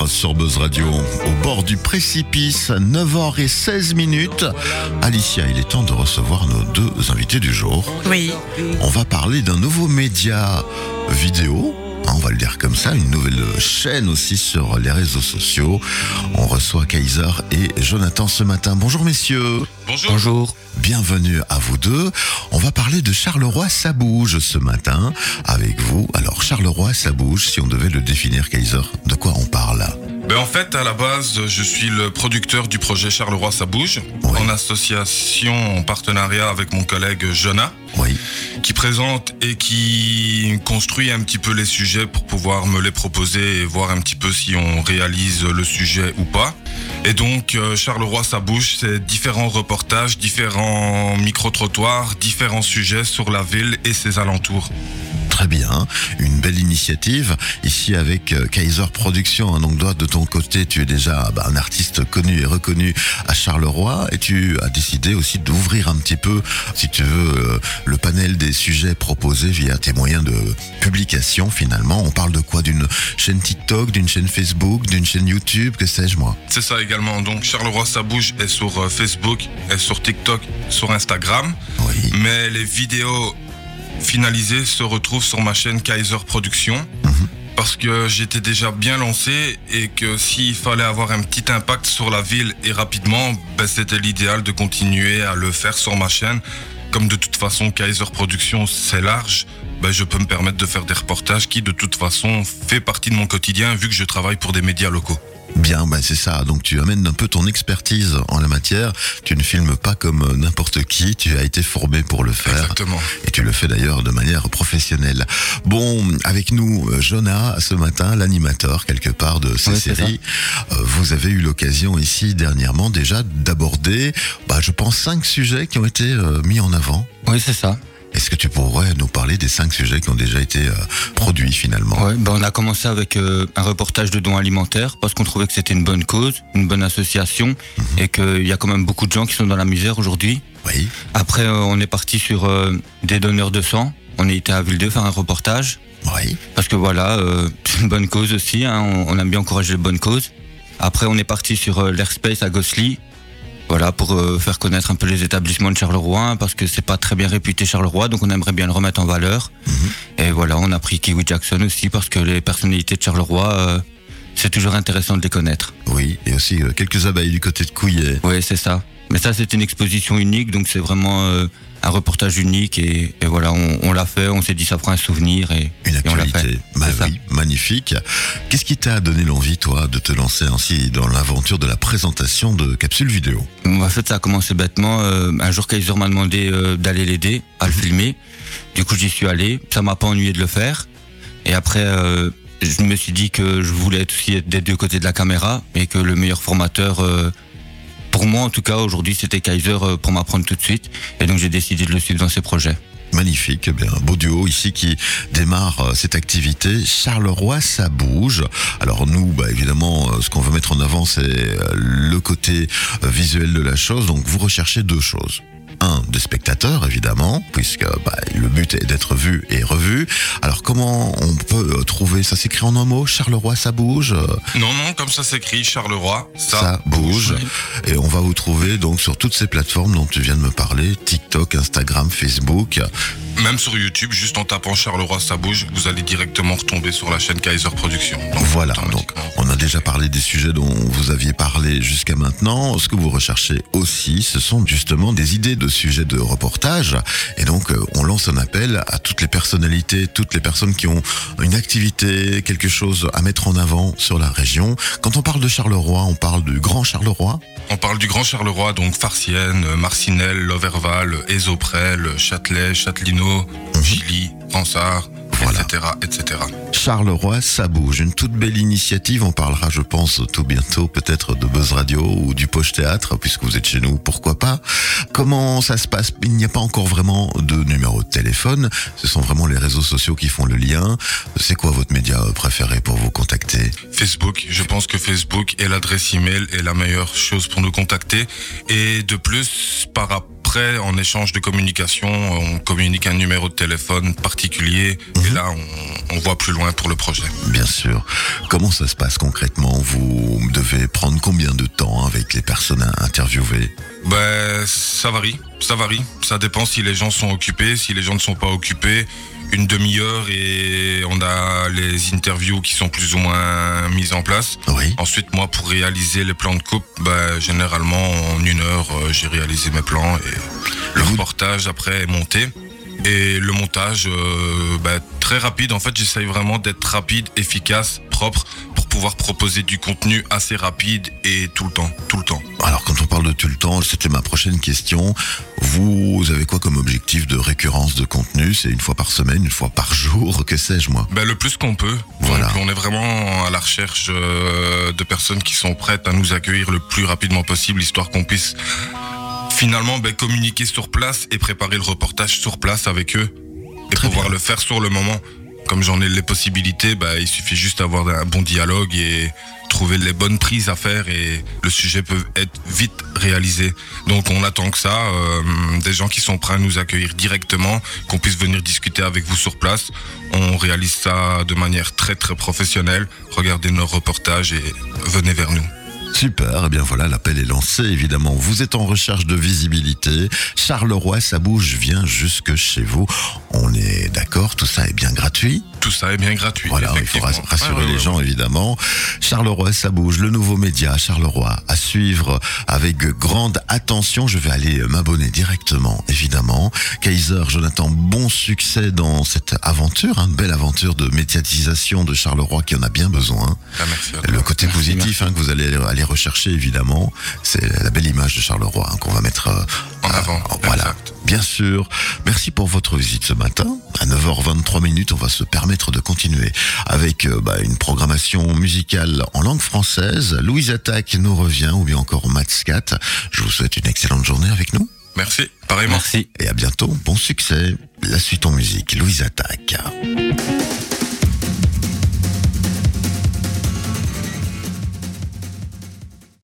4 sur Buzz Radio, au bord du précipice, 9h16 minutes. Alicia, il est temps de recevoir nos deux invités du jour. Oui. On va parler d'un nouveau média vidéo. On va le dire comme ça, une nouvelle chaîne aussi sur les réseaux sociaux. On reçoit Kaiser et Jonathan ce matin. Bonjour messieurs. Bonjour. Bonjour. Bienvenue à vous deux. On va parler de Charleroi, ça bouge ce matin avec vous. Alors Charleroi, ça bouge, si on devait le définir, Kaiser, de quoi on parle? Ben en fait, à la base, je suis le producteur du projet Charleroi Ça Bouge, Oui. en association, en partenariat avec mon collègue Jonah, Oui, qui présente et qui construit un petit peu les sujets pour pouvoir me les proposer et voir un petit peu si on réalise le sujet ou pas. Et donc, euh, Charleroi Ça Bouge, c'est différents reportages, différents micro-trottoirs, différents sujets sur la ville et ses alentours. Très bien. Une belle initiative. Ici avec euh, Kaiser Productions. hein. donc toi, de ton côté, tu es déjà bah, un artiste connu et reconnu à Charleroi et tu as décidé aussi d'ouvrir un petit peu, si tu veux, euh, le panel des sujets proposés via tes moyens de publication finalement. On parle de quoi? D'une chaîne TikTok, d'une chaîne Facebook, d'une chaîne YouTube, que sais-je moi? C'est ça également. Donc, Charleroi Ça Bouge est sur euh, Facebook, est sur TikTok, sur Instagram. Oui. Mais les vidéos finalisées se retrouvent sur ma chaîne Kaiser Productions. Parce que j'étais déjà bien lancé et que s'il fallait avoir un petit impact sur la ville et rapidement, ben, c'était l'idéal de continuer à le faire sur ma chaîne. Comme de toute façon Kaiser Productions c'est large, ben, je peux me permettre de faire des reportages qui de toute façon fait partie de mon quotidien vu que je travaille pour des médias locaux. Bien, bah c'est ça. Donc tu amènes un peu ton expertise en la matière. Tu ne filmes pas comme euh, n'importe qui. Tu as été formé pour le faire. Exactement. Et tu le fais d'ailleurs de manière professionnelle. Bon, avec nous, euh, Jonah, ce matin, l'animateur quelque part de ces c'est séries. Euh, vous avez eu l'occasion ici dernièrement déjà d'aborder, bah, je pense, cinq sujets qui ont été mis en avant. Oui, c'est ça. Est-ce que tu pourrais nous parler des cinq sujets qui ont déjà été euh, produits finalement? Ouais, ben on a commencé avec euh, un reportage de dons alimentaires parce qu'on trouvait que c'était une bonne cause, une bonne association et qu'il y a quand même beaucoup de gens qui sont dans la misère aujourd'hui. Oui, Après, euh, on est parti sur des donneurs de sang. On a été à Ville faire un reportage oui, parce que voilà, c'est une bonne cause aussi. hein, on, on aime bien encourager les bonnes causes. Après, on est parti sur l'airspace à Gossely. Voilà, pour euh, faire connaître un peu les établissements de Charleroi, parce que c'est pas très bien réputé Charleroi, donc on aimerait bien le remettre en valeur. Et voilà, on a pris Kiwi Jackson aussi, parce que les personnalités de Charleroi, euh, c'est toujours intéressant de les connaître. oui. Et aussi euh, quelques abeilles du côté de Couillet. Oui, c'est ça. Mais ça, c'est une exposition unique, donc c'est vraiment euh, un reportage unique. Et, et voilà, on, on l'a fait, on s'est dit ça fera un souvenir et, Une et on l'a fait. actualité. Bah oui, magnifique. Qu'est-ce qui t'a donné l'envie, toi, de te lancer ainsi dans l'aventure de la présentation de capsules vidéo? En fait, ça a commencé bêtement. Euh, un jour, Kaiser m'a demandé euh, d'aller l'aider à le filmer. Du coup, j'y suis allé. Ça m'a pas ennuyé de le faire. Et après, je me suis dit que je voulais être aussi être des deux côtés de la caméra et que le meilleur formateur, euh, pour moi en tout cas aujourd'hui, c'était Kaiser euh, pour m'apprendre tout de suite. Et donc, j'ai décidé de le suivre dans ses projets. Magnifique, eh bien, beau duo ici qui démarre euh, cette activité. Charleroi, ça bouge. Alors nous, bah, évidemment, euh, ce qu'on veut mettre en avant, c'est le côté visuel de la chose. Donc vous recherchez deux choses. Un, des spectateurs, évidemment, puisque bah, le but est d'être vu et revu. Alors comment on peut euh, trouver, ça s'écrit en un mot, Charleroi, ça bouge euh, Non, non, comme ça s'écrit, Charleroi, ça, ça bouge. Et on va vous trouver donc sur toutes ces plateformes dont tu viens de me parler, TikTok, Instagram, Facebook. Même sur YouTube, juste en tapant Charleroi, ça bouge, vous allez directement retomber sur la chaîne Kaiser Productions. Donc, Voilà, donc on a déjà parlé des sujets dont vous aviez parlé jusqu'à maintenant. Ce que vous recherchez aussi, ce sont justement des idées de sujets de reportage. Et donc euh, on lance un appel à toutes les personnalités, toutes les personnes qui ont une activité, quelque chose à mettre en avant sur la région. Quand on parle de Charleroi, on parle du Grand Charleroi. On parle du Grand Charleroi, donc Farciennes, Marcinelle, Loverval, Ésoprel, Châtelet, Châtelineau, Gilly, Ransard, Voilà. etc., etc. Charleroi, ça bouge. Une toute belle initiative. On parlera, je pense, tout bientôt peut-être de Buzz Radio ou du Poche Théâtre, puisque vous êtes chez nous, pourquoi pas? Comment ça se passe? Il n'y a pas encore vraiment de numéro de téléphone. Ce sont vraiment les réseaux sociaux qui font le lien. C'est quoi votre média préféré pour vous contacter? Facebook, je pense que Facebook et l'adresse email est la meilleure chose pour nous contacter. Et de plus, par après après, en échange de communication, on communique un numéro de téléphone particulier et Mhm. là, on, on voit plus loin pour le projet. Bien sûr. Comment ça se passe concrètement? Vous devez prendre combien de temps avec les personnes à interviewer Ben, ça varie, ça varie. Ça dépend si les gens sont occupés, si les gens ne sont pas occupés. Une demi-heure et on a les interviews qui sont plus ou moins mises en place. Oui. Ensuite, moi, pour réaliser les plans de coupe, ben, généralement, en une heure, euh, j'ai réalisé mes plans et le Vous- reportage après est monté. Et le montage, euh, ben, très rapide. En fait, j'essaye vraiment d'être rapide, efficace, propre, pouvoir proposer du contenu assez rapide et tout le temps, tout le temps. Alors quand on parle de tout le temps, c'était ma prochaine question. Vous avez quoi comme objectif de récurrence de contenu? C'est une fois par semaine, une fois par jour, que sais-je moi? Ben, le plus qu'on peut. Voilà. Donc, on est vraiment à la recherche euh, de personnes qui sont prêtes à nous accueillir le plus rapidement possible, histoire qu'on puisse finalement ben, communiquer sur place et préparer le reportage sur place avec eux et Très pouvoir bien. le faire sur le moment. Comme j'en ai les possibilités, ben, il suffit juste d'avoir un bon dialogue et trouver les bonnes prises à faire et le sujet peut être vite réalisé. Donc on attend que ça, euh, des gens qui sont prêts à nous accueillir directement, qu'on puisse venir discuter avec vous sur place. On réalise ça de manière très très professionnelle. Regardez nos reportages et venez vers nous. Super, eh bien voilà, l'appel est lancé évidemment. Vous êtes en recherche de visibilité. Charleroi, ça bouge, vient jusque chez vous. On est d'accord, tout ça est bien gratuit. Tout ça est bien gratuit. Voilà, il faut rassurer Ouais, ouais, les ouais, gens ouais. évidemment. Charleroi, ça bouge, le nouveau média Charleroi à suivre avec grande attention. Je vais aller m'abonner directement, évidemment. Kaiser, Jonathan, bon succès dans cette aventure, une belle aventure de médiatisation de Charleroi qui en a bien besoin. Ah, merci. Le côté Merci, positif hein, que vous allez aller rechercher évidemment, c'est la belle image de Charleroi hein, qu'on va mettre euh, En euh, avant, voilà, exact. bien sûr. Merci pour votre visite ce matin. À 9h23 minutes, on va se permettre de continuer avec euh, bah, une programmation musicale en langue française. Louise Attaque nous revient, ou bien encore Matscat. Je vous souhaite une excellente journée avec nous Merci, pareillement. Merci. et à bientôt. Bon succès. La suite en musique, Louise Attaque.